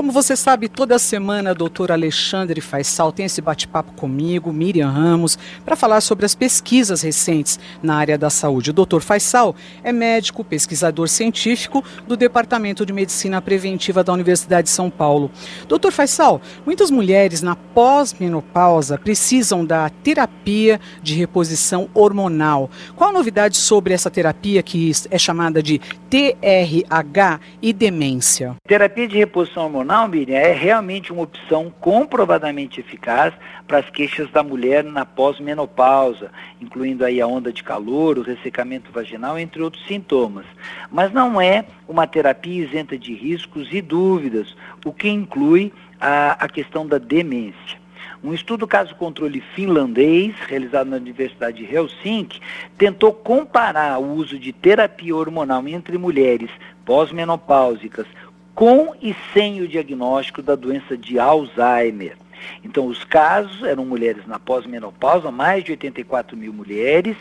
Como você sabe, toda semana a doutora Alexandre Faisal tem esse bate-papo comigo, Miriam Ramos, para falar sobre as pesquisas recentes na área da saúde. O doutor Faisal é médico, pesquisador científico do Departamento de Medicina Preventiva da Universidade de São Paulo. Doutor Faisal, muitas mulheres na pós-menopausa precisam da terapia de reposição hormonal. Qual a novidade sobre essa terapia que é chamada de TRH e demência? Terapia de reposição hormonal hormonal, Miriam, é realmente uma opção comprovadamente eficaz para as queixas da mulher na pós-menopausa, incluindo aí a onda de calor, o ressecamento vaginal, entre outros sintomas. Mas não é uma terapia isenta de riscos e dúvidas, o que inclui a, a questão da demência. Um estudo caso-controle finlandês, realizado na Universidade de Helsinki, tentou comparar o uso de terapia hormonal entre mulheres pós-menopáusicas com e sem o diagnóstico da doença de Alzheimer. Então, os casos eram mulheres na pós-menopausa, mais de 84 mil mulheres,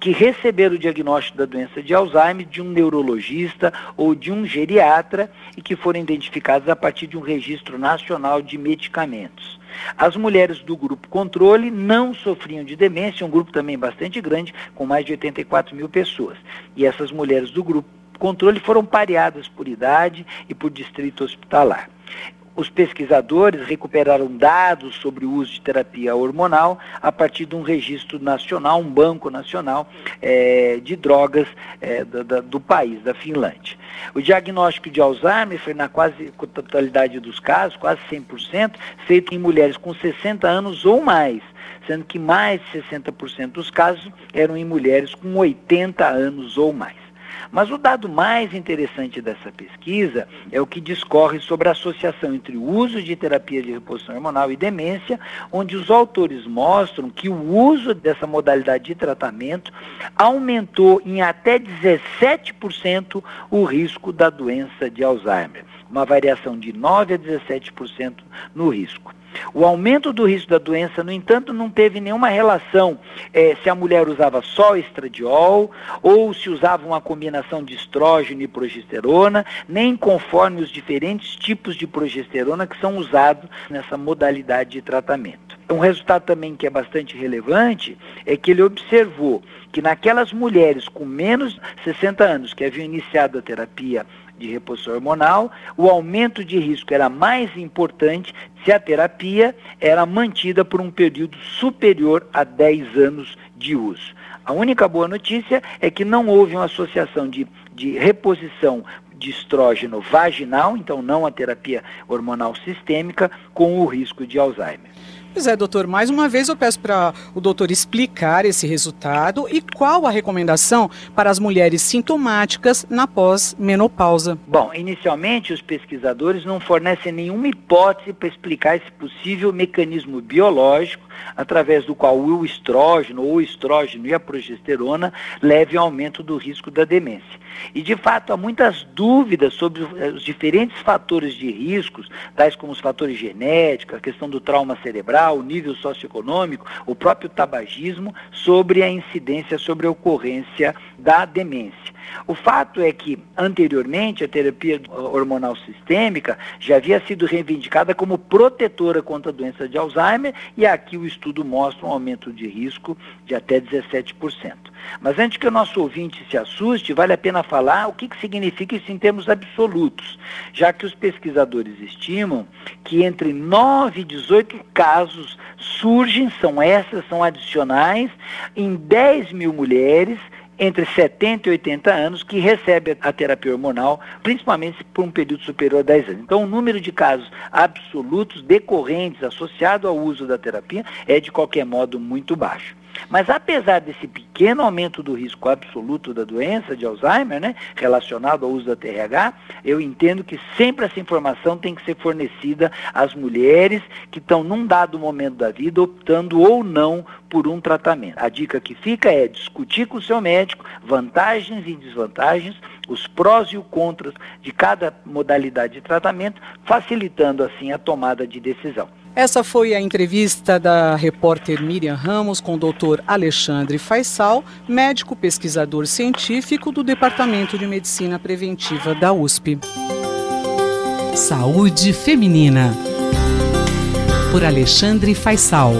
que receberam o diagnóstico da doença de Alzheimer de um neurologista ou de um geriatra e que foram identificadas a partir de um registro nacional de medicamentos. As mulheres do grupo controle não sofriam de demência, um grupo também bastante grande, com mais de 84 mil pessoas. E essas mulheres do grupo controle foram pareadas por idade e por distrito hospitalar. Os pesquisadores recuperaram dados sobre o uso de terapia hormonal a partir de um registro nacional, um banco nacional é, de drogas é, do, do, país, da Finlândia. O diagnóstico de Alzheimer foi na quase totalidade dos casos, quase 100%, feito em mulheres com 60 anos ou mais, sendo que mais de 60% dos casos eram em mulheres com 80 anos ou mais. Mas o dado mais interessante dessa pesquisa é o que discorre sobre a associação entre o uso de terapia de reposição hormonal e demência, onde os autores mostram que o uso dessa modalidade de tratamento aumentou em até 17% o risco da doença de Alzheimer, uma variação de 9 a 17% no risco. O aumento do risco da doença, no entanto, não teve nenhuma relação é, se a mulher usava só estradiol ou se usava uma combinação de estrógeno e progesterona, nem conforme os diferentes tipos de progesterona que são usados nessa modalidade de tratamento. Um resultado também que é bastante relevante é que ele observou que naquelas mulheres com menos de 60 anos que haviam iniciado a terapia de reposição hormonal, o aumento de risco era mais importante se a terapia era mantida por um período superior a 10 anos de uso. A única boa notícia é que não houve uma associação de, de reposição de estrógeno vaginal, então não a terapia hormonal sistêmica, com o risco de Alzheimer. Pois é, doutor, mais uma vez eu peço para o doutor explicar esse resultado e qual a recomendação para as mulheres sintomáticas na pós-menopausa. Bom, inicialmente os pesquisadores não fornecem nenhuma hipótese para explicar esse possível mecanismo biológico através do qual o estrógeno ou o estrógeno e a progesterona levem ao aumento do risco da demência. E de fato há muitas dúvidas sobre os diferentes fatores de riscos, tais como os fatores genéticos, a questão do trauma cerebral, o nível socioeconômico, o próprio tabagismo, sobre a incidência, sobre a ocorrência da demência. O fato é que, anteriormente, a terapia hormonal sistêmica já havia sido reivindicada como protetora contra a doença de Alzheimer e aqui o estudo mostra um aumento de risco de até 17%. Mas antes que o nosso ouvinte se assuste, vale a pena falar o que, que significa isso em termos absolutos, já que os pesquisadores estimam que entre 9 e 18 casos surgem, são essas, são adicionais, em 10 mil mulheres entre 70 e 80 anos que recebe a terapia hormonal, principalmente por um período superior a 10 anos. Então, o número de casos absolutos decorrentes associado ao uso da terapia é, de qualquer modo, muito baixo. Mas apesar desse pequeno aumento do risco absoluto da doença de Alzheimer, né, relacionado ao uso da TRH, eu entendo que sempre essa informação tem que ser fornecida às mulheres que estão num dado momento da vida optando ou não por um tratamento. A dica que fica é discutir com o seu médico vantagens e desvantagens, os prós e os contras de cada modalidade de tratamento, facilitando assim a tomada de decisão. Essa foi a entrevista da repórter Miriam Ramos com o doutor Alexandre Faisal, médico pesquisador científico do Departamento de Medicina Preventiva da USP. Saúde Feminina. Por Alexandre Faisal.